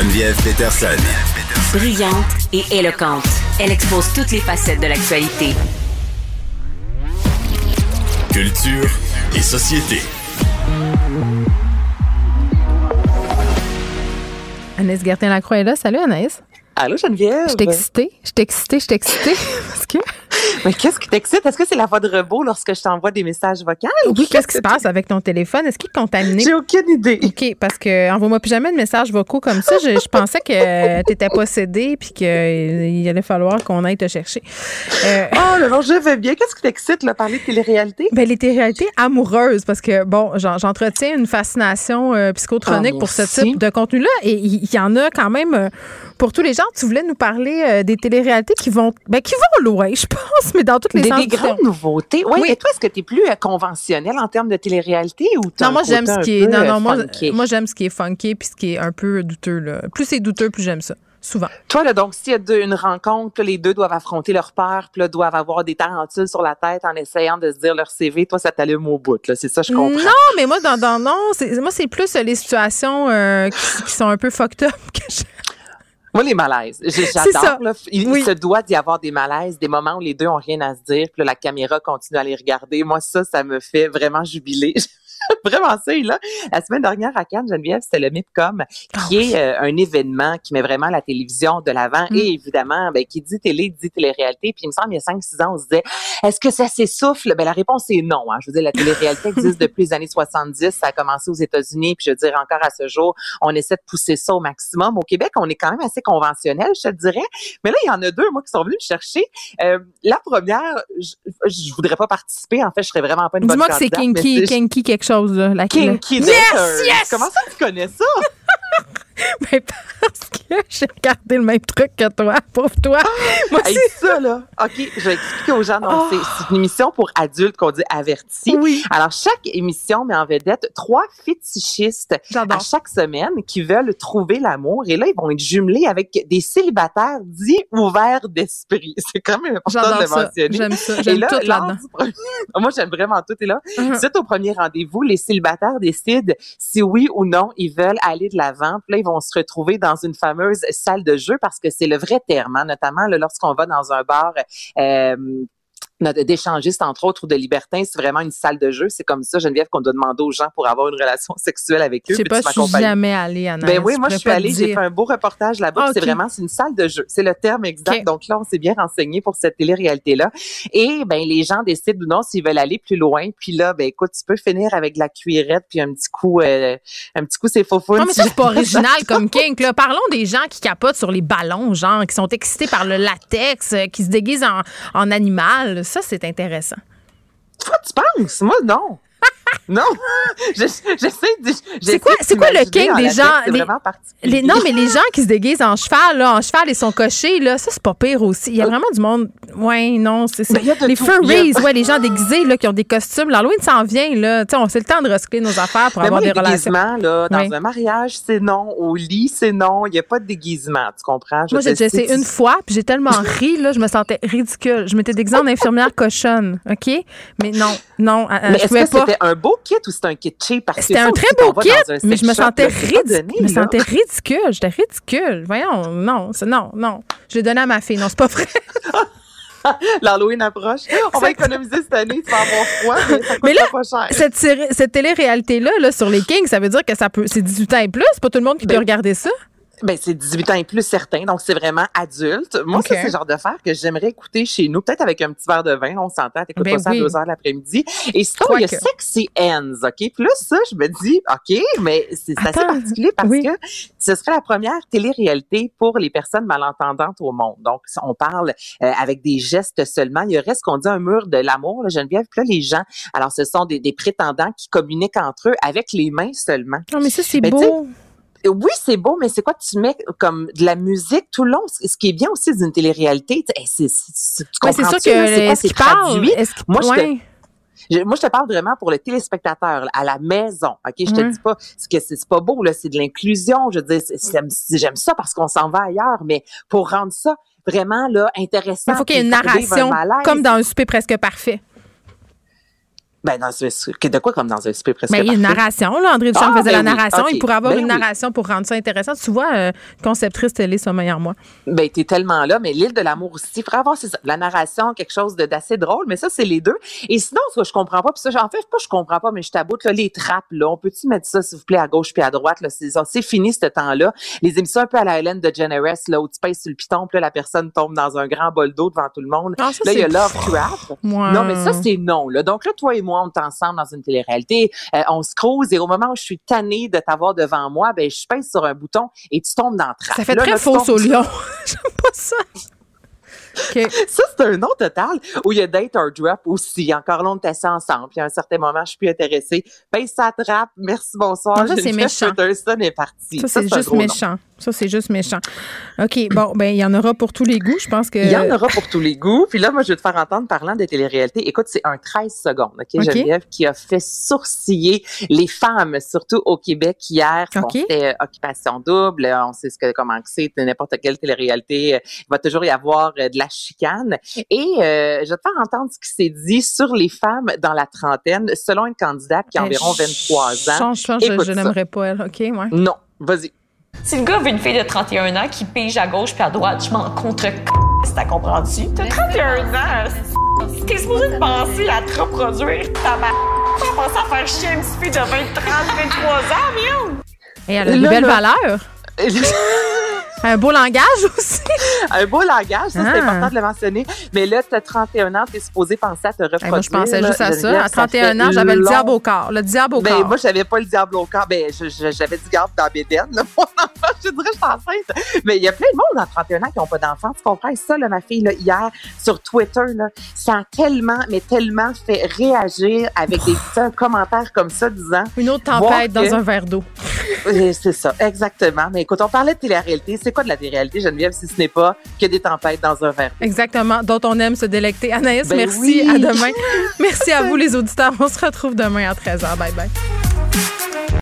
Geneviève Peterson. Brillante et éloquente, elle expose toutes les facettes de l'actualité. Culture et société. Anaïs Gertin-Lacroix est là. Salut Anaïs. Allô, Geneviève? Je excitée. Je excitée. Je excitée. Parce que. Mais qu'est-ce qui t'excite? Est-ce que c'est la voix de robot lorsque je t'envoie des messages vocaux? Oui, qu'est-ce qui se passe avec ton téléphone? Est-ce qu'il est contaminé? J'ai aucune idée. OK, parce que envoie-moi plus jamais de messages vocaux comme ça. Je, je pensais que tu étais possédé puis qu'il allait falloir qu'on aille te chercher. Euh, Oh, le long, je vais bien. Qu'est-ce qui t'excite, là, parler de télé-réalité? ben, les réalités amoureuses, parce que, bon, j'en- j'entretiens une fascination euh, psychotronique Ah, pour ce type de contenu-là. Et il y, y en a quand même euh, pour tous les gens. Tu voulais nous parler euh, des téléréalités qui vont, ben, qui vont loin, je pense, mais dans toutes les Des, des grandes nouveautés. Ouais, Oui. Et toi, est-ce que tu es plus euh, conventionnel en termes de télé-réalité ou Non, moi, j'aime ce qui est. Non, euh, non, moi, j'aime ce qui est funky puis ce qui est un peu douteux. Là. Plus c'est douteux, plus j'aime ça. Souvent. Toi, là, donc, s'il y a deux- une rencontre, là, les deux doivent affronter leur peur, puis là, doivent avoir des tarentules sur la tête en essayant de se dire leur CV, toi, ça t'allume au bout, là. C'est ça, je comprends. Non, mais moi, dans, dans non, c'est, moi, c'est plus euh, les situations euh, qui, qui sont un peu fucked up que je- Moi, les malaises. J'adore. là. Il, se doit d'y avoir des malaises, des moments où les deux ont rien à se dire, puis là, la caméra continue à les regarder. Moi, ça, ça me fait vraiment jubiler. vraiment ça. Et là, la semaine dernière à Cannes, Geneviève, c'était le MIPCOM, qui Ah est euh, un événement qui met vraiment la télévision de l'avant. Mm. Et évidemment, ben, qui dit télé, dit télé-réalité. Puis il me semble, il y a 5-6 ans, on se disait, est-ce que ça s'essouffle? Ben, la réponse est non. Hein. Je veux dire, la télé-réalité existe depuis les années 70. Ça a commencé aux États-Unis. Puis je veux dire, encore à ce jour, on essaie de pousser ça au maximum. Au Québec, on est quand même assez conventionnel, je te dirais. Mais là, il y en a deux, moi, qui sont venus me chercher. Euh, la première, je, je voudrais pas participer. En fait, je serais vraiment pas une bonne Dis-moi que c'est kinky, kinky quelque chose, là. La Kinky Yes, Dater. yes! Comment ça, tu connais ça? Ben, parce que j'ai regardé le même truc que toi, pauvre toi. Moi Hey, aussi. ça, là, OK, je vais expliquer aux gens. Oh. c'est- c'est une émission pour adultes qu'on dit avertis. Oui, Alors, chaque émission met en vedette trois fétichistes à chaque semaine qui veulent trouver l'amour. Et là, ils vont être jumelés avec des célibataires dits ouverts d'esprit. C'est quand même important de ça. mentionner. J'aime ça. J'aime là, tout là-dedans. premier- Moi, j'aime vraiment tout. Et là, Mhm. suite au premier rendez-vous, les célibataires décident si oui ou non ils veulent aller de l'avant. Puis là, ils vont se retrouver dans une fameuse salle de jeu parce que c'est le vrai terme, hein, notamment lorsqu'on va dans un bar. Euh, d'échangistes, entre autres, ou de libertins, c'est vraiment une salle de jeu. C'est comme ça, Geneviève, qu'on doit demander aux gens pour avoir une relation sexuelle avec Je eux. sais Puis pas, tu je suis jamais allée, Anna. Ben oui, moi, je suis allée, j'ai fait un beau reportage là-bas. Ah. C'est vraiment, c'est une salle de jeu. C'est le terme exact. Donc là, on s'est bien renseigné pour cette télé-réalité-là. Et ben, les gens décident ou non s'ils veulent aller plus loin. Puis là, ben, écoute, tu peux finir avec de la cuirette puis un petit coup, euh, un petit coup, c'est faux Non, mais ça, c'est pas original comme kink. Là. Parlons des gens qui capotent sur les ballons, genre, qui sont excités par le latex, euh, qui se déguisent en, en animal. Ça, c'est intéressant. Toi, tu penses? Moi, non. Non. Je- J'essaie de. C'est quoi- c'est quoi le kink des gens- C'est les- non, mais les gens qui se déguisent en cheval, là, en cheval et sont cochés, là, ça, c'est pas pire aussi. Il y a vraiment du monde. Ouais, non, c'est ça. Les tout. furries, a- ouais, les gens déguisés, là, qui ont des costumes. L'Halloween s'en vient, là. Tu sais, on sait le temps de recycler nos affaires pour Mais avoir moi, des les relations. déguisements, là, dans Oui. un mariage, c'est non. Au lit, c'est non. Il n'y a pas de déguisement. Tu comprends? Je Moi, j'ai essayé c'est- une fois, puis j'ai tellement ri, là, je me sentais ridicule. Je m'étais déguisée en infirmière cochonne, OK? Mais non, non, euh, Mais je est-ce pouvais que pas. c'était un beau kit ou c'était un kit cheap? Parce que C'était ça un aussi, très beau kit, mais je me sentais ridicule. Je me sentais ridicule. J'étais ridicule. Voyons, non, non, non. Je l'ai donné à ma fille. Non, c'est pas vrai. L'Halloween approche. On va économiser cette année, tu vas avoir froid, mais ça coûte Mais là, pas cher. Cette, série- cette télé-réalité-là, là, sur les Kings, ça veut dire que ça peut, c'est 18 ans et plus. C'est pas tout le monde qui peut Ben, regarder ça? Ben, c'est 18 ans et plus certain, donc c'est vraiment adulte. Moi, ça, c'est le genre de faire que j'aimerais écouter chez nous, peut-être avec un petit verre de vin, là, on s'entend, t'écoutes Ben pas ça oui. à 2 heures l'après-midi. Et sinon, il y a. Sexy Ends, OK? Puis là, ça, je me dis, OK, mais c'est assez particulier parce oui. que ce serait la première télé-réalité pour les personnes malentendantes au monde. Donc, on parle euh, avec des gestes seulement. Il y aurait ce qu'on dit un mur de l'amour, là, Geneviève. Puis là, les gens, alors ce sont des, des prétendants qui communiquent entre eux avec les mains seulement. Non, mais ça, c'est Ben, beau. Oui, c'est beau, mais c'est quoi tu mets comme de la musique tout le long? Ce qui est bien aussi d'une télé-réalité, c'est, c'est, c'est- tu Ouais, c'est sûr que c'est quoi, c'est traduit? Est-ce qu'il- Moi, je te- moi, je te parle vraiment pour le téléspectateur, là, à la maison. OK? Je te dis pas ce que c'est pas beau, là, c'est de l'inclusion. Je veux dire, j'aime ça parce qu'on s'en va ailleurs, mais pour rendre ça vraiment là, intéressant. Il faut qu'il y ait une un narration, malaise. comme dans un souper presque parfait. Ben, dans ce- de quoi comme dans un super presque Ben, il y a une narration, là. André Duchamp Ah, faisait ben la oui, narration. Il pourrait avoir Ben une oui. narration pour rendre ça intéressant. Tu vois, euh, conceptrice télé, ça meilleur moi. Ben, t'es tellement là, mais l'île de l'amour aussi. Il faudrait avoir, ça, la narration, quelque chose d'assez drôle, mais ça, c'est les deux. Et sinon, ce que je comprends pas, puis ça, en fait, pas je comprends pas, mais je taboute, là, les trappes, là. On peut-tu mettre ça, s'il vous plaît, à gauche puis à droite, là? C'est ça, fini, ce temps-là. Les émissions un peu à la Hélène de Generous, là, où tu pèses sur le piton, puis là, la personne tombe dans un grand bol d'eau devant tout le monde. Ah, ça, Là, il y a c'est- Love Trap. Moi. Non, mais ça, c'est non. Là. Donc là, toi et moi, on est ensemble dans une télé-réalité. Euh, on se croise et au moment où je suis tannée de t'avoir devant moi, ben je pèse sur un bouton et tu tombes dans le trap. Ça fait Là, très là, tombes- au lion. J'aime pas ça. Ça, c'est un nom total où il y a date or drop aussi. Encore là, on est assis ensemble. Puis à un certain moment, je suis plus intéressée. Pèse sa trappe. Merci, bonsoir. Ça, c'est méchant. Peterson est parti. Ça, c'est juste nom. méchant. Ça, c'est juste méchant. OK. Bon, ben, il y en aura pour tous les goûts. Je pense que. Il y en aura pour tous les goûts. Puis là, moi, je vais te faire entendre parlant de télé-réalité. Écoute, c'est un 13 secondes, OK, OK. Geneviève, qui a fait sourciller les femmes, surtout au Québec hier. Bon, OK. C'était euh, occupation double. On sait ce que, comment c'est. N'importe quelle télé-réalité, euh, il va toujours y avoir euh, de la chicane. Et euh, je vais te faire entendre ce qui s'est dit sur les femmes dans la trentaine, selon une candidate qui a Euh, environ 23 ans. Change, change, je, Écoute je n'aimerais pas elle. OK, ouais. Non, vas-y. Si le gars veut une fille de 31 ans qui pige à gauche puis à droite, je m'en contre c***, t'as compris? T'as 31 ans, c***. t'es supposé de penser à te reproduire, ta ma... Pas penser à faire chier une petite fille de 20, 30, 23 ans, merde! Et elle a belles là. valeurs. Un beau langage aussi. un beau langage, ça, c'est Ah. important de le mentionner. Mais là, tu as 31 ans, tu es supposé penser à te reproduire. Hey, moi, je pensais là, juste à ça. À 31 fait ans, j'avais le diable au corps. Le diable au Ben, corps. moi, j'avais pas le diable au corps. Ben, j'avais du garde dans mes dents, là, mon enfant. Je dirais, je suis enceinte. Mais il y a plein de monde à 31 ans qui n'ont pas d'enfants. Tu comprends? Et ça, là, ma fille, là, hier, sur Twitter, là, ça a tellement, mais tellement fait réagir avec des petits commentaires comme ça, disant, Une autre tempête dans que- un verre d'eau. C'est ça, exactement. Mais écoute, on parlait de télé-réalité. C'est quoi de la télé-réalité, Geneviève, si ce n'est pas que des tempêtes dans un verre? Exactement, dont on aime se délecter. Anaïs, Ben merci. oui. À demain. merci à vous, les auditeurs. On se retrouve demain à 13h. Bye bye.